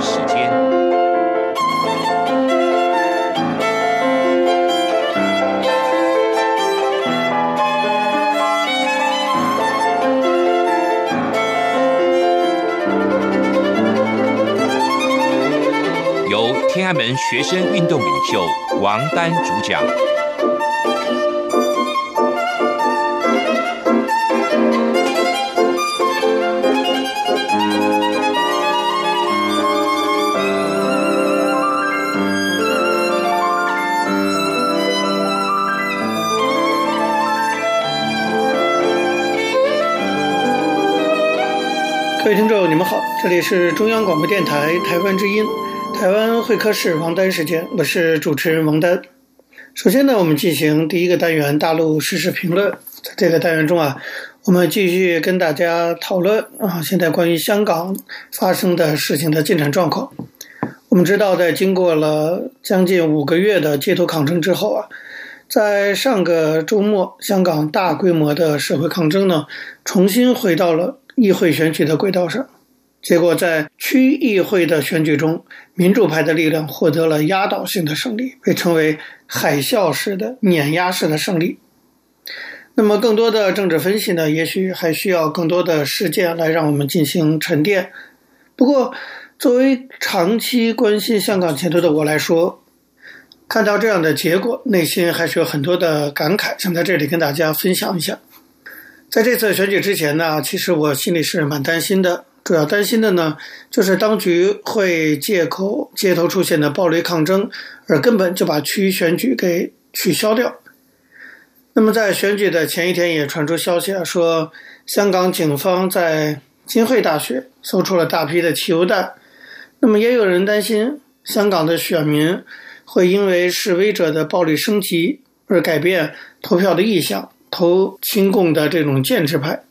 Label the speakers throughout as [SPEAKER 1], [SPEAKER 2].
[SPEAKER 1] 时间，由天安门学生运动领袖王丹主
[SPEAKER 2] 讲。这里是中央广播电台台湾之音，台湾会客室王丹时间，我是主持人王丹。首先呢，我们进行第一个单元大陆时事评论。在这个单元中啊，我们继续跟大家讨论啊，现在关于香港发生的事情的进展状况。我们知道，在经过了将近五个月的街头抗争之后啊，在上个周末，香港大规模的社会抗争呢，重新回到了。议会选举的轨道上，结果在区议会的选举中，民主派的力量获得了压倒性的胜利，被称为海啸式的碾压式的胜利。那么，更多的政治分析呢，也许还需要更多的事件来让我们进行沉淀。不过，作为长期关心香港前途的我来说，看到这样的结果，内心还是有很多的感慨，想在这里跟大家分享一下。在这次选举之前呢，其实我心里是蛮担心的。主要担心的呢，就是当局会借口街头出现的暴力抗争，而根本就把区域选举给取消掉。那么在选举的前一天，也传出消息啊，说香港警方在金汇大学搜出了大批的汽油弹。那么也有人担心，香港的选民会因为示威者的暴力升级而改变投票的意向。投亲共的这种建制派，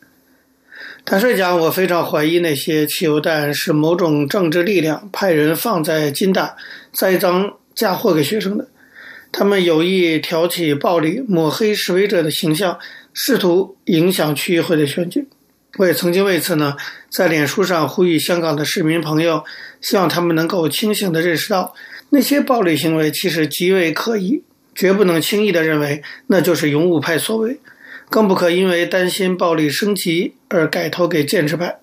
[SPEAKER 2] 坦率讲，我非常怀疑那些汽油弹是某种政治力量派人放在金大栽赃嫁祸给学生的，他们有意挑起暴力，抹黑示威者的形象，试图影响区议会的选举。我也曾经为此呢，在脸书上呼吁香港的市民朋友，希望他们能够清醒地认识到，那些暴力行为其实极为可疑。绝不能轻易地认为那就是勇武派所为，更不可因为担心暴力升级而改投给建制派。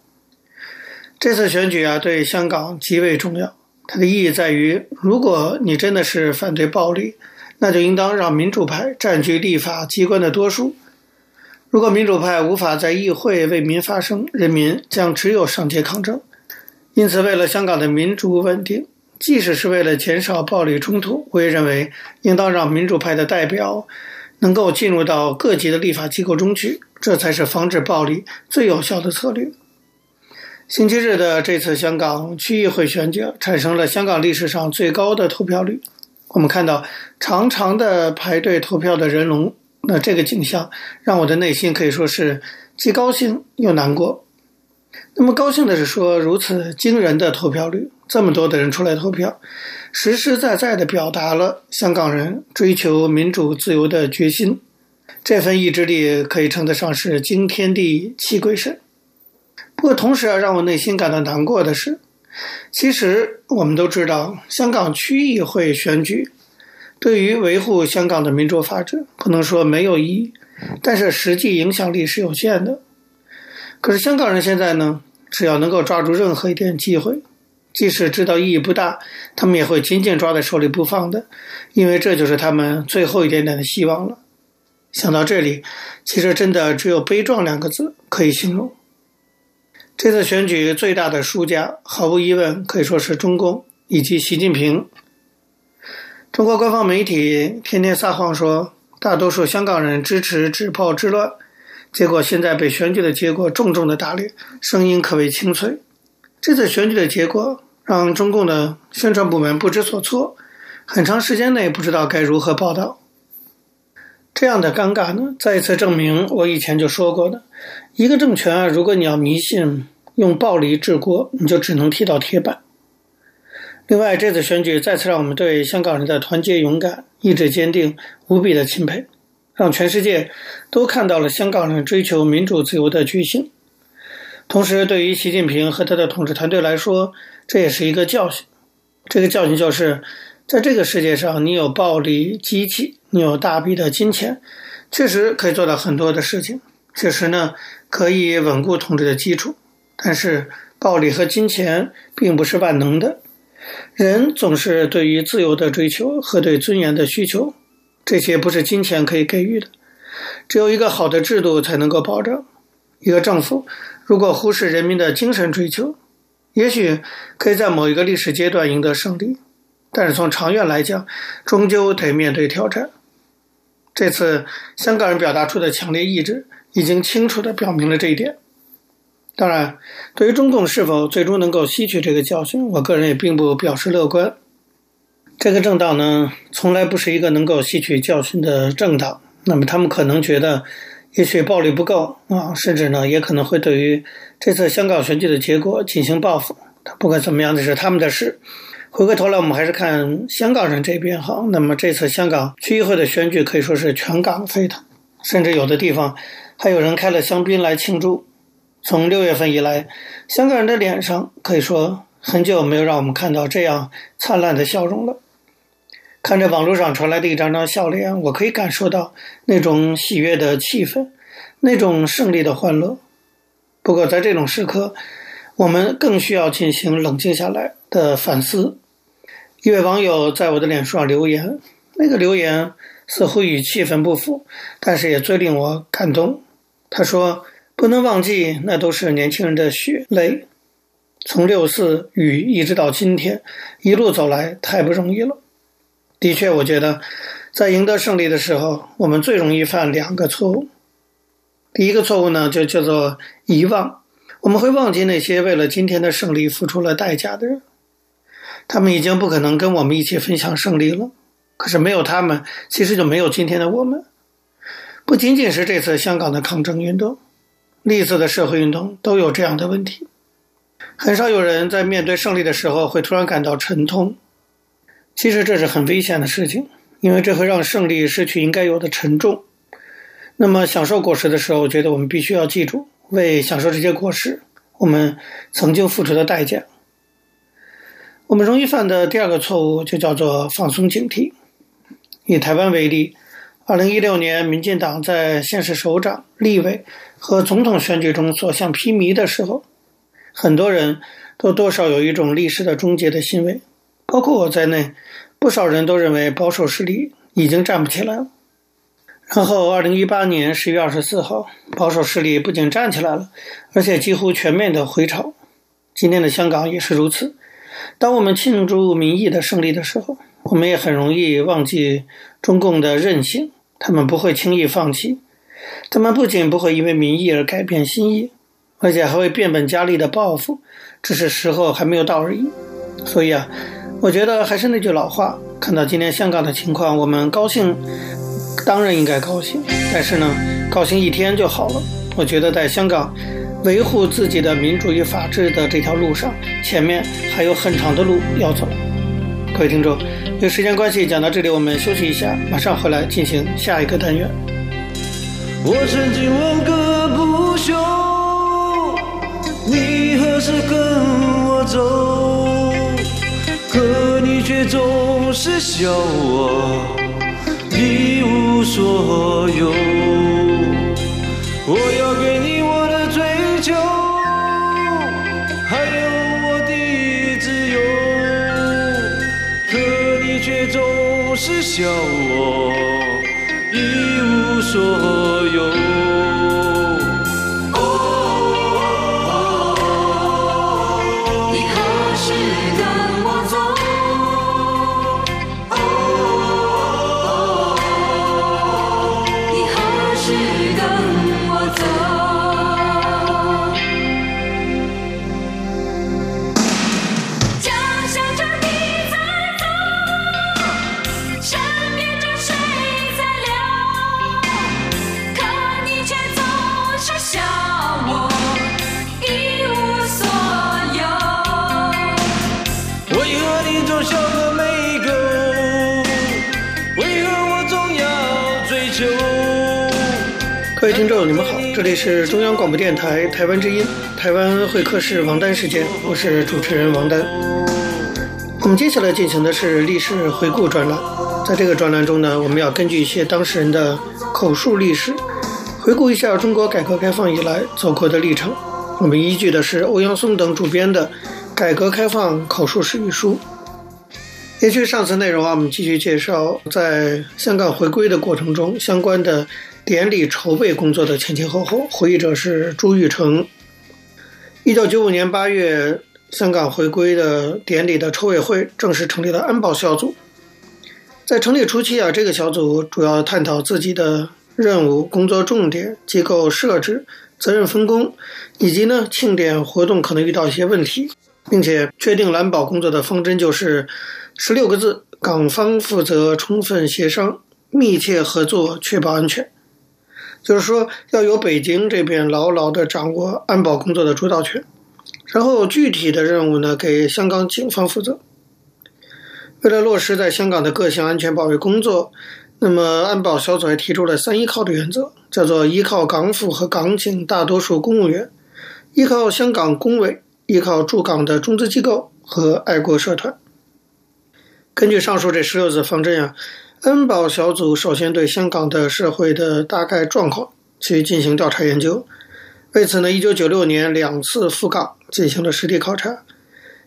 [SPEAKER 2] 这次选举啊，对香港极为重要。它的意义在于，如果你真的是反对暴力，那就应当让民主派占据立法机关的多数。如果民主派无法在议会为民发声，人民将只有上街抗争。因此，为了香港的民主稳定。即使是为了减少暴力冲突，我也认为应当让民主派的代表能够进入到各级的立法机构中去，这才是防止暴力最有效的策略。星期日的这次香港区议会选举产生了香港历史上最高的投票率，我们看到长长的排队投票的人龙，那这个景象让我的内心可以说是既高兴又难过。那么高兴的是说，如此惊人的投票率。这么多的人出来投票，实实在在地表达了香港人追求民主自由的决心。这份意志力可以称得上是惊天地泣鬼神。不过，同时啊，让我内心感到难过的是，其实我们都知道，香港区议会选举对于维护香港的民主法治，不能说没有意义，但是实际影响力是有限的。可是香港人现在呢，只要能够抓住任何一点机会。即使知道意义不大，他们也会紧紧抓在手里不放的，因为这就是他们最后一点点的希望了。想到这里，其实真的只有悲壮两个字可以形容。这次选举最大的输家，毫无疑问可以说是中共以及习近平。中国官方媒体天天撒谎说，大多数香港人支持止暴制乱，结果现在被选举的结果重重的打脸，声音可谓清脆。这次选举的结果让中共的宣传部门不知所措，很长时间内不知道该如何报道。这样的尴尬呢，再一次证明我以前就说过的：一个政权啊，如果你要迷信用暴力治国，你就只能踢到铁板。另外，这次选举再次让我们对香港人的团结、勇敢、意志坚定无比的钦佩，让全世界都看到了香港人追求民主自由的决心。同时，对于习近平和他的统治团队来说，这也是一个教训。这个教训就是，在这个世界上，你有暴力机器，你有大笔的金钱，确实可以做到很多的事情，确实呢可以稳固统治的基础。但是，暴力和金钱并不是万能的。人总是对于自由的追求和对尊严的需求，这些不是金钱可以给予的。只有一个好的制度才能够保证。一个政府如果忽视人民的精神追求，也许可以在某一个历史阶段赢得胜利，但是从长远来讲，终究得面对挑战。这次香港人表达出的强烈意志，已经清楚地表明了这一点。当然，对于中共是否最终能够吸取这个教训，我个人也并不表示乐观。这个政党呢，从来不是一个能够吸取教训的政党。那么，他们可能觉得，也许暴力不够啊，甚至呢，也可能会对于这次香港选举的结果进行报复。不管怎么样，这是他们的事。回过头来，我们还是看香港人这边哈。那么，这次香港区议会的选举可以说是全港沸腾，甚至有的地方还有人开了香槟来庆祝。从六月份以来，香港人的脸上可以说很久没有让我们看到这样灿烂的笑容了。看着网络上传来的一张张笑脸，我可以感受到那种喜悦的气氛，那种胜利的欢乐。不过在这种时刻，我们更需要进行冷静下来的反思。一位网友在我的脸书上留言，那个留言似乎与气氛不符，但是也最令我感动。他说。不能忘记，那都是年轻人的血泪。从六四雨一直到今天，一路走来太不容易了。的确，我觉得在赢得胜利的时候，我们最容易犯两个错误。第一个错误呢，就叫做遗忘。我们会忘记那些为了今天的胜利付出了代价的人，他们已经不可能跟我们一起分享胜利了。可是没有他们，其实就没有今天的我们。不仅仅是这次香港的抗争运动。历次的社会运动都有这样的问题，很少有人在面对胜利的时候会突然感到沉痛。其实这是很危险的事情，因为这会让胜利失去应该有的沉重。那么享受果实的时候，我觉得我们必须要记住，为享受这些果实，我们曾经付出的代价。我们容易犯的第二个错误就叫做放松警惕。以台湾为例。二零一六年，民进党在县市首长、立委和总统选举中所向披靡的时候，很多人都多少有一种历史的终结的欣慰，包括我在内，不少人都认为保守势力已经站不起来了。然后，二零一八年十月二十四号，保守势力不仅站起来了，而且几乎全面的回潮。今天的香港也是如此。当我们庆祝民意的胜利的时候，我们也很容易忘记中共的韧性，他们不会轻易放弃，他们不仅不会因为民意而改变心意，而且还会变本加厉的报复，只是时候还没有到而已。所以啊，我觉得还是那句老话，看到今天香港的情况，我们高兴，当然应该高兴，但是呢，高兴一天就好了。我觉得在香港维护自己的民主与法治的这条路上，前面还有很长的路要走。各位听众。因为时间关系，讲到这里，我们休息一下，马上回来进行下一个单元。
[SPEAKER 3] 我曾经问个不休，你何时跟我走？可你却总是笑我一无所有。我要给你笑我一无所
[SPEAKER 2] 这里是中央广播电台台湾之音，台湾会客室王丹时间，我是主持人王丹。我们接下来进行的是历史回顾专栏，在这个专栏中呢，我们要根据一些当事人的口述历史，回顾一下中国改革开放以来走过的历程。我们依据的是欧阳松等主编的《改革开放口述史》一书。延续上次内容啊，我们继续介绍在香港回归的过程中相关的典礼筹备工作的前前后后。回忆者是朱玉成。一九九五年八月，香港回归的典礼的筹委会正式成立了安保小组。在成立初期啊，这个小组主要探讨自己的任务、工作重点、机构设置、责任分工，以及呢庆典活动可能遇到一些问题，并且确定安保工作的方针就是。十六个字：港方负责充分协商、密切合作，确保安全。就是说，要由北京这边牢牢地掌握安保工作的主导权，然后具体的任务呢，给香港警方负责。为了落实在香港的各项安全保卫工作，那么安保小组还提出了三依靠的原则，叫做依靠港府和港警大多数公务员，依靠香港工委，依靠驻港的中资机构和爱国社团。根据上述这十六字方针啊，安保小组首先对香港的社会的大概状况去进行调查研究。为此呢，一九九六年两次赴港进行了实地考察。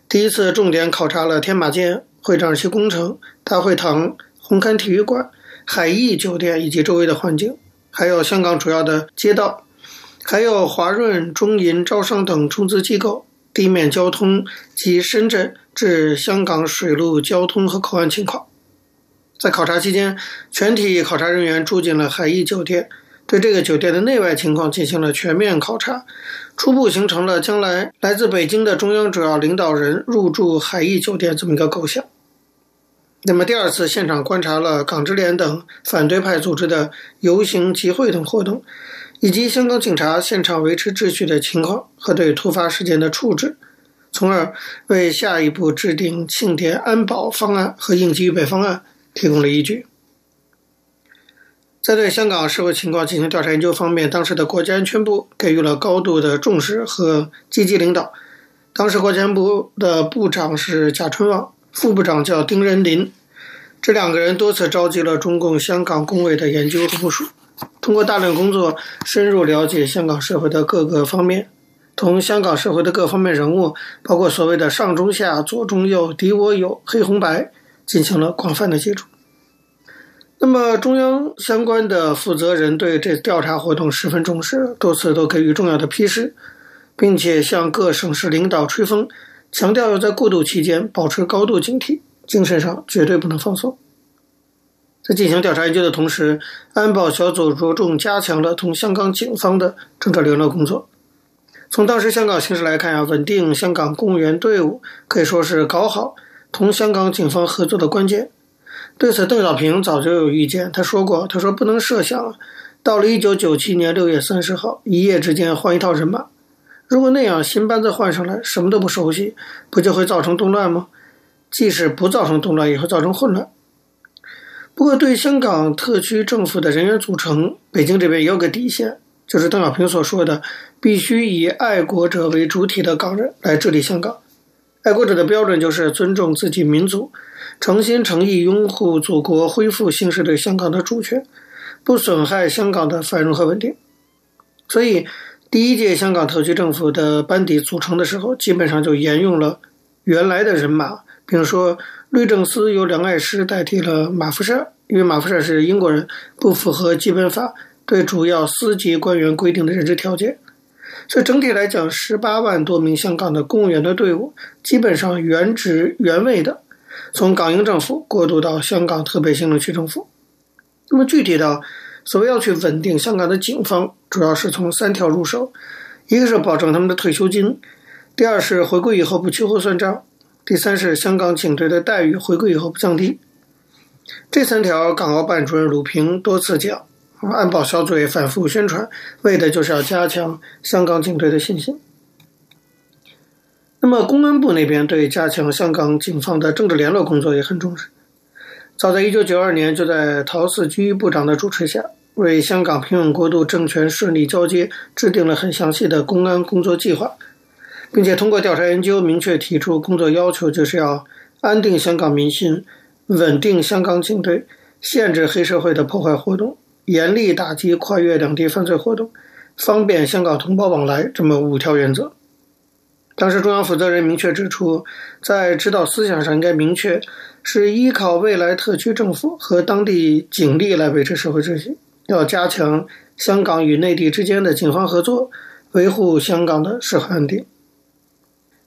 [SPEAKER 2] 第一次重点考察了天马舰、会展期工程、大会堂、红磡体育馆、海逸酒店以及周围的环境，还有香港主要的街道，还有华润、中银、招商等中资机构。地面交通及深圳至香港水陆交通和口岸情况。在考察期间，全体考察人员住进了海逸酒店，对这个酒店的内外情况进行了全面考察，初步形成了将来来自北京的中央主要领导人入住海逸酒店这么一个构想。那么第二次现场观察了港支联等反对派组织的游行集会等活动。以及香港警察现场维持秩序的情况和对突发事件的处置，从而为下一步制定庆典安保方案和应急预备方案提供了依据。在对香港社会情况进行调查研究方面，当时的国家安全部给予了高度的重视和积极领导。当时国家安部的部长是贾春旺，副部长叫丁仁林，这两个人多次召集了中共香港工委的研究和部署。通过大量工作，深入了解香港社会的各个方面，同香港社会的各方面人物，包括所谓的上中下、左中右、敌我友、黑红白，进行了广泛的接触。那么，中央相关的负责人对这调查活动十分重视，多次都给予重要的批示，并且向各省市领导吹风，强调要在过渡期间保持高度警惕，精神上绝对不能放松。在进行调查研究的同时，安保小组着重加强了同香港警方的政治联络工作。从当时香港形势来看啊，稳定香港公务员队伍可以说是搞好同香港警方合作的关键。对此，邓小平早就有意见，他说过：“他说不能设想，到了一九九七年六月三十号，一夜之间换一套人马。如果那样新班子换上来，什么都不熟悉，不就会造成动乱吗？即使不造成动乱，也会造成混乱。”不过，对香港特区政府的人员组成，北京这边也有个底线，就是邓小平所说的，必须以爱国者为主体的港人来治理香港。爱国者的标准就是尊重自己民族，诚心诚意拥护祖国恢复行使对香港的主权，不损害香港的繁荣和稳定。所以，第一届香港特区政府的班底组成的时候，基本上就沿用了原来的人马，比如说。律政司由梁爱诗代替了马福萨，因为马福萨是英国人，不符合基本法对主要司级官员规定的任职条件。所以整体来讲，十八万多名香港的公务员的队伍，基本上原职原位的从港英政府过渡到香港特别行政区政府。那么具体到所谓要去稳定香港的警方，主要是从三条入手：一个是保证他们的退休金；第二是回归以后不秋后算账。第三是香港警队的待遇回归以后不降低，这三条港澳办主任鲁平多次讲，安保小组也反复宣传，为的就是要加强香港警队的信心。那么公安部那边对加强香港警方的政治联络工作也很重视，早在一九九二年，就在陶澍居部长的主持下，为香港平稳过渡、政权顺利交接制定了很详细的公安工作计划，并且通过调查研究明确提出工作要求，就是要安定香港民心、稳定香港警队、限制黑社会的破坏活动、严厉打击跨越两地犯罪活动、方便香港同胞往来这么五条原则。当时中央负责人明确指出，在指导思想上应该明确，是依靠未来特区政府和当地警力来维持社会秩序，要加强香港与内地之间的警方合作，维护香港的社会安定。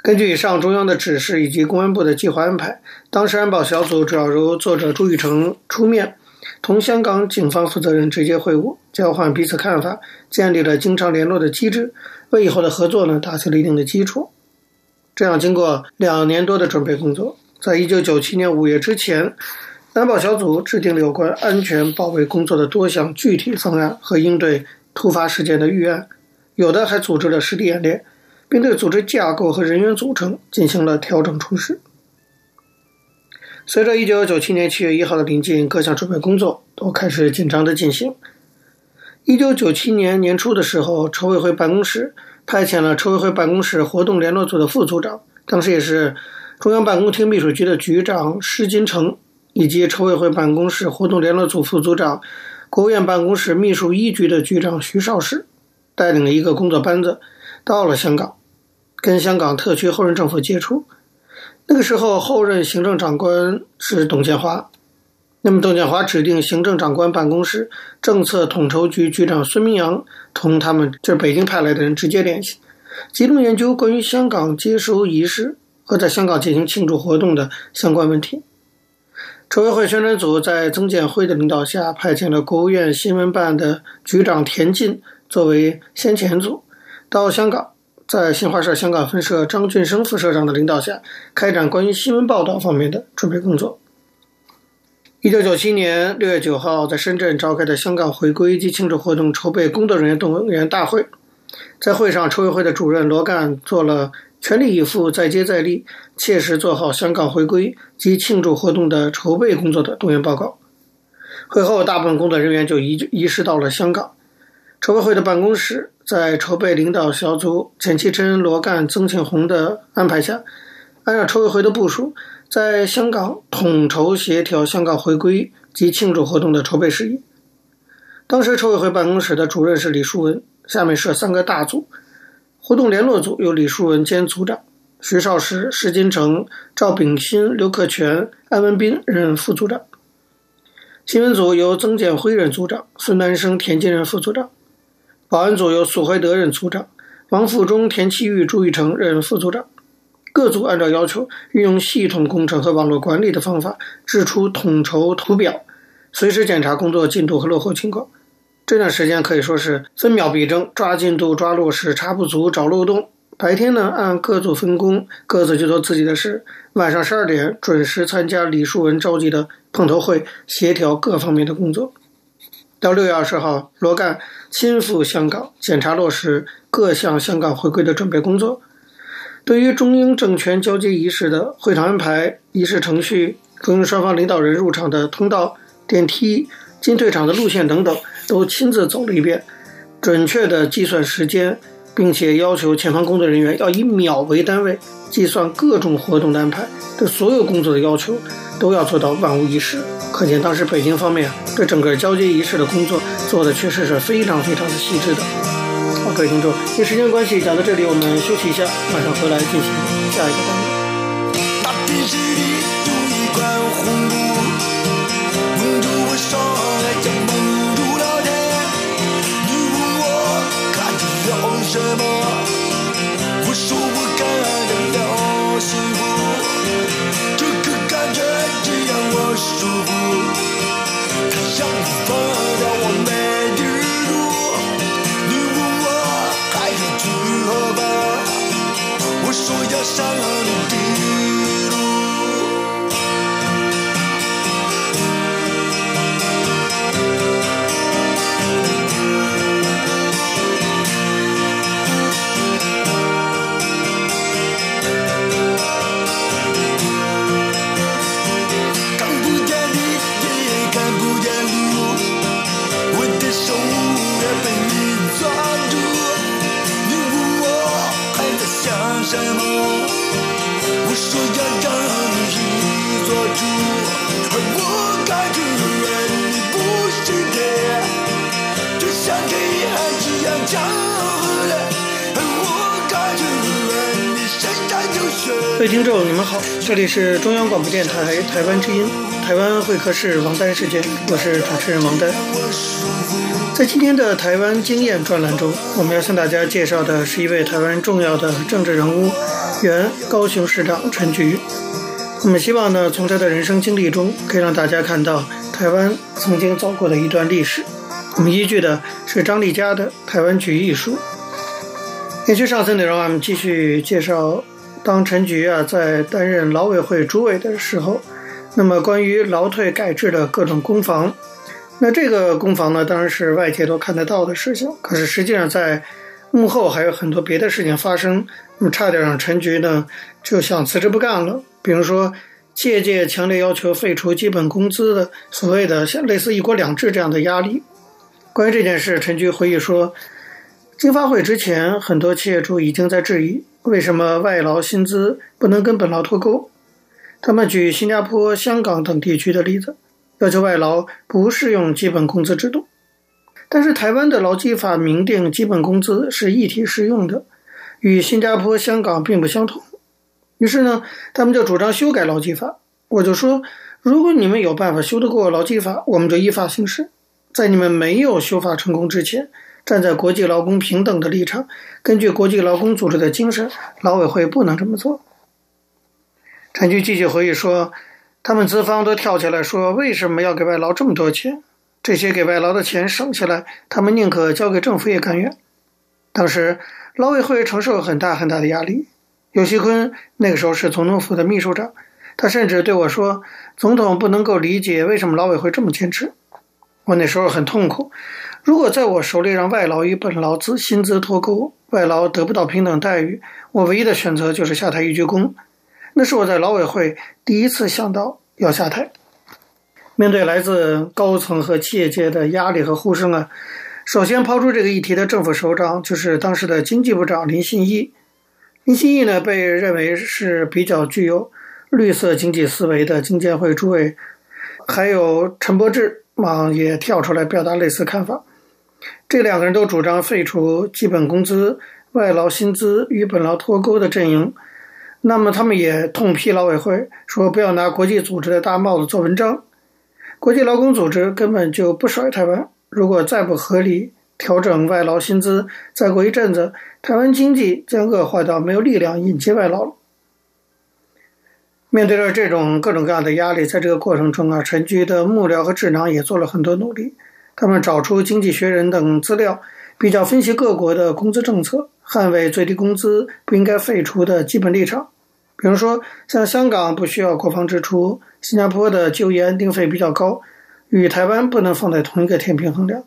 [SPEAKER 2] 根据以上中央的指示以及公安部的计划安排，当时安保小组主要由作者朱玉成出面，同香港警方负责人直接会晤，交换彼此看法，建立了经常联络的机制，为以后的合作呢打下了一定的基础。这样，经过两年多的准备工作，在一九九七年五月之前，安保小组制定了有关安全保卫工作的多项具体方案和应对突发事件的预案，有的还组织了实地演练，并对组织架构和人员组成进行了调整处置。随着一九九七年七月一号的临近，各项准备工作都开始紧张地进行。一九九七年年初的时候，筹委会办公室。派遣了筹委会办公室活动联络组的副组长，当时也是中央办公厅秘书局的局长施金城，以及筹委会办公室活动联络组副组长、国务院办公室秘书一局的局长徐绍时，带领了一个工作班子到了香港，跟香港特区后任政府接触。那个时候，后任行政长官是董建华。那么，董建华指定行政长官办公室政策统筹局局长孙明扬同他们这北京派来的人直接联系，集中研究关于香港接收仪式和在香港进行庆祝活动的相关问题。筹委会宣传组在曾建辉的领导下，派遣了国务院新闻办的局长田进作为先遣组到香港，在新华社香港分社张俊生副社长的领导下，开展关于新闻报道方面的准备工作。一九九七年六月九号，在深圳召开的香港回归及庆祝活动筹备工作人员动员大会，在会上，筹委会的主任罗干做了全力以赴、再接再厉、切实做好香港回归及庆祝活动的筹备工作的动员报告。会后，大部分工作人员就移移师到了香港。筹委会的办公室在筹备领导小组钱其琛、罗干、曾庆红的安排下，按照筹委会的部署。在香港统筹协调香港回归及庆祝活动的筹备事宜。当时筹委会办公室的主任是李树文，下面设三个大组：活动联络组由李树文兼组长，徐绍时、施金城、赵炳新、刘克全、安文斌任副组长；新闻组由曾建辉任组长，孙南生、田金任副组长；保安组由苏怀德任组长，王富忠、田其玉、朱玉成任副组长。各组按照要求，运用系统工程和网络管理的方法，制出统筹图表，随时检查工作进度和落后情况。这段时间可以说是分秒必争，抓进度、抓落实、查不足、找漏洞。白天呢，按各组分工，各自去做自己的事；晚上十二点准时参加李树文召集的碰头会，协调各方面的工作。到六月二十号，罗干亲赴香港，检查落实各项香港回归的准备工作。对于中英政权交接仪式的会场安排、仪式程序、中英双方领导人入场的通道、电梯、进退场的路线等等，都亲自走了一遍，准确的计算时间，并且要求前方工作人员要以秒为单位计算各种活动的安排。这所有工作的要求都要做到万无一失。可见当时北京方面啊，对整个交接仪式的工作做的确实是非常非常的细致的。好，各位听众，因时间关系，讲到这里，我们休息一下，马上回来进行下一个单元。
[SPEAKER 3] 他让你我没你问我
[SPEAKER 2] 还去我说要善恶这里是中央广播电台台湾之音，台湾会客室王丹时间，我是主持人王丹。在今天的台湾经验专栏中，我们要向大家介绍的是一位台湾重要的政治人物，原高雄市长陈菊。我们希望呢，从他的人生经历中，可以让大家看到台湾曾经走过的一段历史。我们依据的是张丽佳的《台湾局艺术》。延续上次内容，我们继续介绍，当陈菊啊在担任劳委会主委的时候，那么关于劳退改制的各种攻防。那这个攻防呢，当然是外界都看得到的事情。可是实际上，在幕后还有很多别的事情发生，那么差点让陈菊呢就想辞职不干了。比如说，企业界强烈要求废除基本工资的所谓的像类似“一国两制”这样的压力。关于这件事，陈菊回忆说，经发会之前，很多企业主已经在质疑，为什么外劳薪资不能跟本劳脱钩？他们举新加坡、香港等地区的例子。要求外劳不适用基本工资制度，但是台湾的劳基法明定基本工资是一体适用的，与新加坡、香港并不相同。于是呢，他们就主张修改劳基法。我就说，如果你们有办法修得过劳基法，我们就依法行事。在你们没有修法成功之前，站在国际劳工平等的立场，根据国际劳工组织的精神，劳委会不能这么做。陈菊继续回忆说。他们资方都跳起来说：“为什么要给外劳这么多钱？这些给外劳的钱省下来，他们宁可交给政府也甘愿。”当时劳委会承受很大很大的压力。游锡坤那个时候是总统府的秘书长，他甚至对我说：“总统不能够理解为什么劳委会这么坚持。”我那时候很痛苦。如果在我手里让外劳与本劳资薪资脱钩，外劳得不到平等待遇，我唯一的选择就是下台一鞠躬。那是我在劳委会第一次想到要下台。面对来自高层和企业界的压力和呼声啊，首先抛出这个议题的政府首长就是当时的经济部长林信义。林信义呢，被认为是比较具有绿色经济思维的经建会主委，还有陈柏志啊也跳出来表达类似看法。这两个人都主张废除基本工资、外劳薪资与本劳脱钩的阵营。那么他们也痛批劳委会，说不要拿国际组织的大帽子做文章。国际劳工组织根本就不甩台湾，如果再不合理调整外劳薪资，再过一阵子，台湾经济将恶化到没有力量引进外劳了。面对着这种各种各样的压力，在这个过程中啊，陈菊的幕僚和智囊也做了很多努力，他们找出《经济学人》等资料，比较分析各国的工资政策。捍卫最低工资不应该废除的基本立场，比如说像香港不需要国防支出，新加坡的就业安定费比较高，与台湾不能放在同一个天平衡量。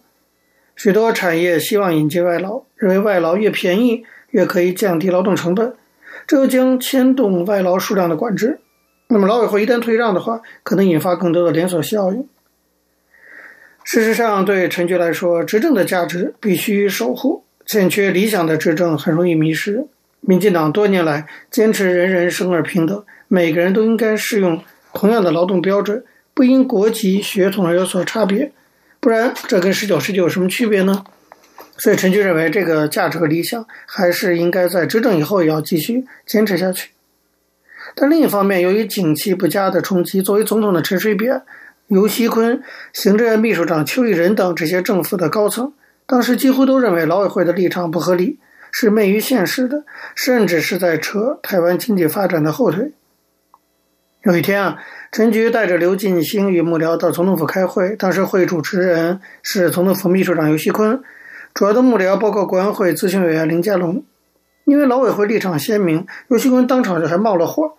[SPEAKER 2] 许多产业希望引进外劳，认为外劳越便宜越可以降低劳动成本，这又将牵动外劳数量的管制。那么劳委会一旦退让的话，可能引发更多的连锁效应。事实上，对陈菊来说，执政的价值必须守护。欠缺理想的执政很容易迷失。民进党多年来坚持人人生而平等，每个人都应该适用同样的劳动标准，不因国籍、血统而有所差别。不然，这跟十九世纪有什么区别呢？所以陈菊认为，这个价值和理想还是应该在执政以后也要继续坚持下去。但另一方面，由于景气不佳的冲击，作为总统的陈水扁、游锡坤、行政院秘书长邱义仁等这些政府的高层。当时几乎都认为劳委会的立场不合理，是昧于现实的，甚至是在扯台湾经济发展的后腿。有一天啊，陈菊带着刘进兴与幕僚到总统府开会，当时会主持人是总统府秘书长游锡坤，主要的幕僚包括国安会咨询委员林佳龙。因为劳委会立场鲜明，游锡坤当场就还冒了火。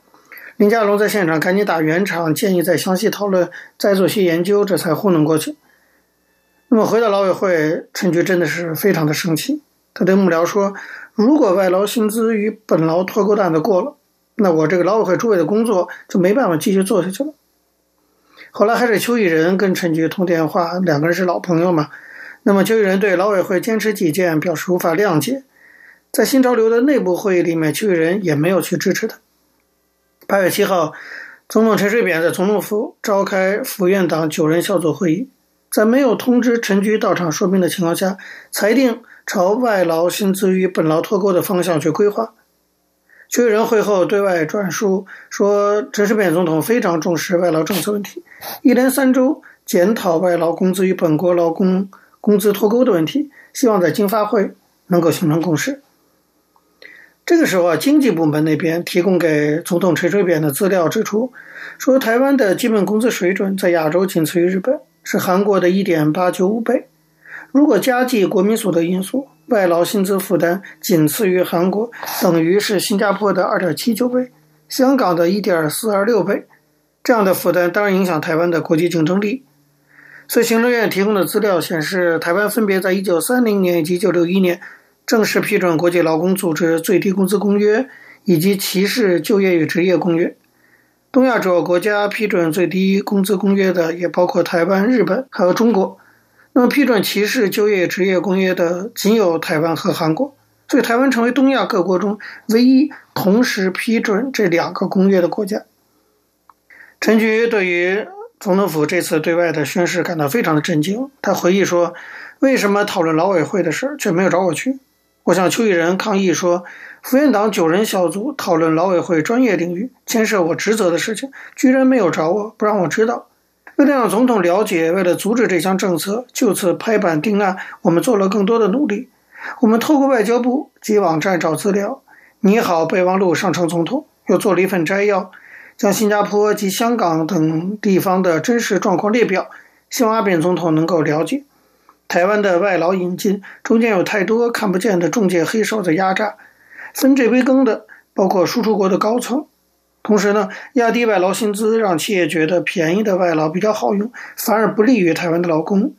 [SPEAKER 2] 林佳龙在现场赶紧打圆场，建议再详细讨论，再做些研究，这才糊弄过去。那么回到劳委会，陈局真的是非常的生气。他对幕僚说：“如果外劳薪资与本劳脱钩的案子过了，那我这个劳委会主委的工作就没办法继续做下去了。”后来还是邱义仁跟陈局通电话，两个人是老朋友嘛。那么邱义仁对劳委会坚持己见表示无法谅解，在新潮流的内部会议里面，邱义仁也没有去支持他。八月七号，总统陈水扁在总统府召开府院党九人小组会议，在没有通知陈菊到场说明的情况下，裁定朝外劳薪资与本劳脱钩的方向去规划。邱义仁会后对外转述说，陈水扁总统非常重视外劳政策问题，一连三周检讨外劳工资与本国劳工工资脱钩的问题，希望在经发会能够形成共识。这个时候啊，经济部门那边提供给总统陈水扁的资料指出，说台湾的基本工资水准在亚洲仅次于日本，是韩国的一点八九五倍。如果加计国民所得因素，外劳薪资负担仅次于韩国，等于是新加坡的二点七九倍，香港的一点四二六倍。这样的负担当然影响台湾的国际竞争力。所以行政院提供的资料显示，台湾分别在一九三零年以及一九六一年正式批准国际劳工组织最低工资公约以及歧视就业与职业公约。东亚主要国家批准最低工资公约的也包括台湾、日本还有中国。那么批准歧视就业职业公约的仅有台湾和韩国，所以台湾成为东亚各国中唯一同时批准这两个公约的国家。陈菊对于总统府这次对外的宣示感到非常的震惊，他回忆说：“为什么讨论劳委会的事却没有找我去？我向邱毅仁抗议说，府院党九人小组讨论劳委会专业领域牵涉我职责的事情，居然没有找我，不让我知道。”为了让总统了解，为了阻止这项政策就此拍板定案，我们做了更多的努力。我们透过外交部及网站找资料，拟好备忘录上呈总统，又做了一份摘要，将新加坡及香港等地方的真实状况列表，希望阿扁总统能够了解。台湾的外劳引进中间有太多看不见的中介黑手的压榨，分这杯羹的包括输出国的高层。同时呢，压低外劳薪资，让企业觉得便宜的外劳比较好用，反而不利于台湾的劳工。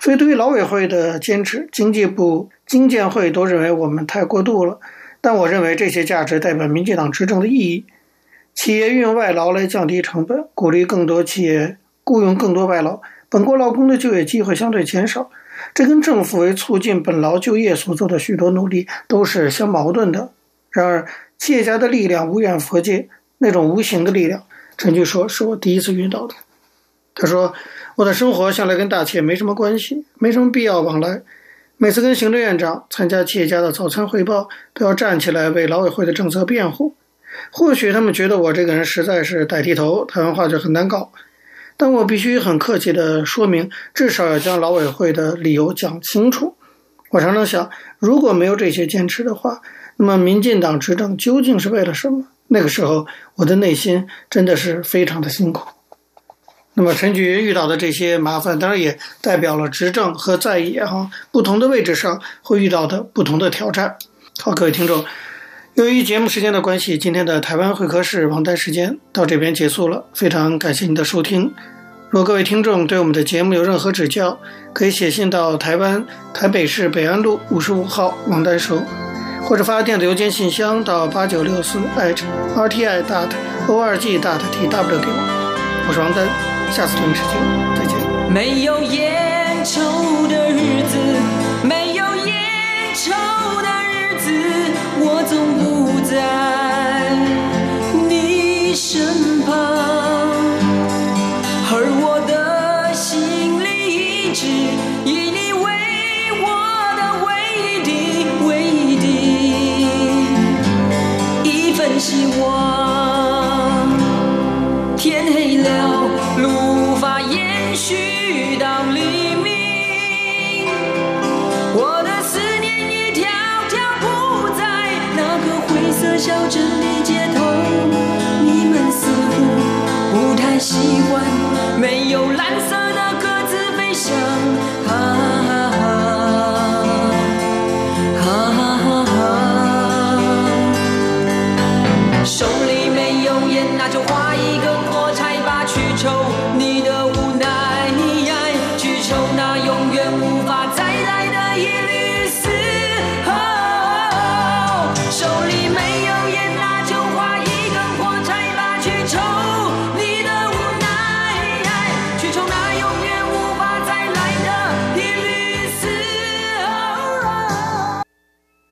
[SPEAKER 2] 所以，对于劳委会的坚持，经济部、经建会都认为我们太过度了。但我认为这些价值代表民进党执政的意义。企业运用外劳来降低成本，鼓励更多企业雇佣更多外劳，本国劳工的就业机会相对减少。这跟政府为促进本劳就业所做的许多努力都是相矛盾的。然而，企业家的力量无远弗届。那种无形的力量，陈菊说是我第一次遇到的。他说，我的生活向来跟大企业没什么关系，没什么必要往来。每次跟行政院长参加企业家的早餐汇报，都要站起来为劳委会的政策辩护。或许他们觉得我这个人实在是带剃头，台湾话就很难搞。但我必须很客气地说明，至少要将劳委会的理由讲清楚。我常常想，如果没有这些坚持的话，那么民进党执政究竟是为了什么？那个时候，我的内心真的是非常的辛苦。那么，陈菊遇到的这些麻烦，当然也代表了执政和在野哈不同的位置上会遇到的不同的挑战。好，各位听众，由于节目时间的关系，今天的台湾会客室王丹时间到这边结束了。非常感谢您的收听。若各位听众对我们的节目有任何指教，可以写信到台湾台北市北安路五十五号王丹收。或者发电子邮件信箱到八九六四 @rti dot org dot tw 给我，我是王丹，下次同一时间再见。
[SPEAKER 4] 没有烟抽在你身边，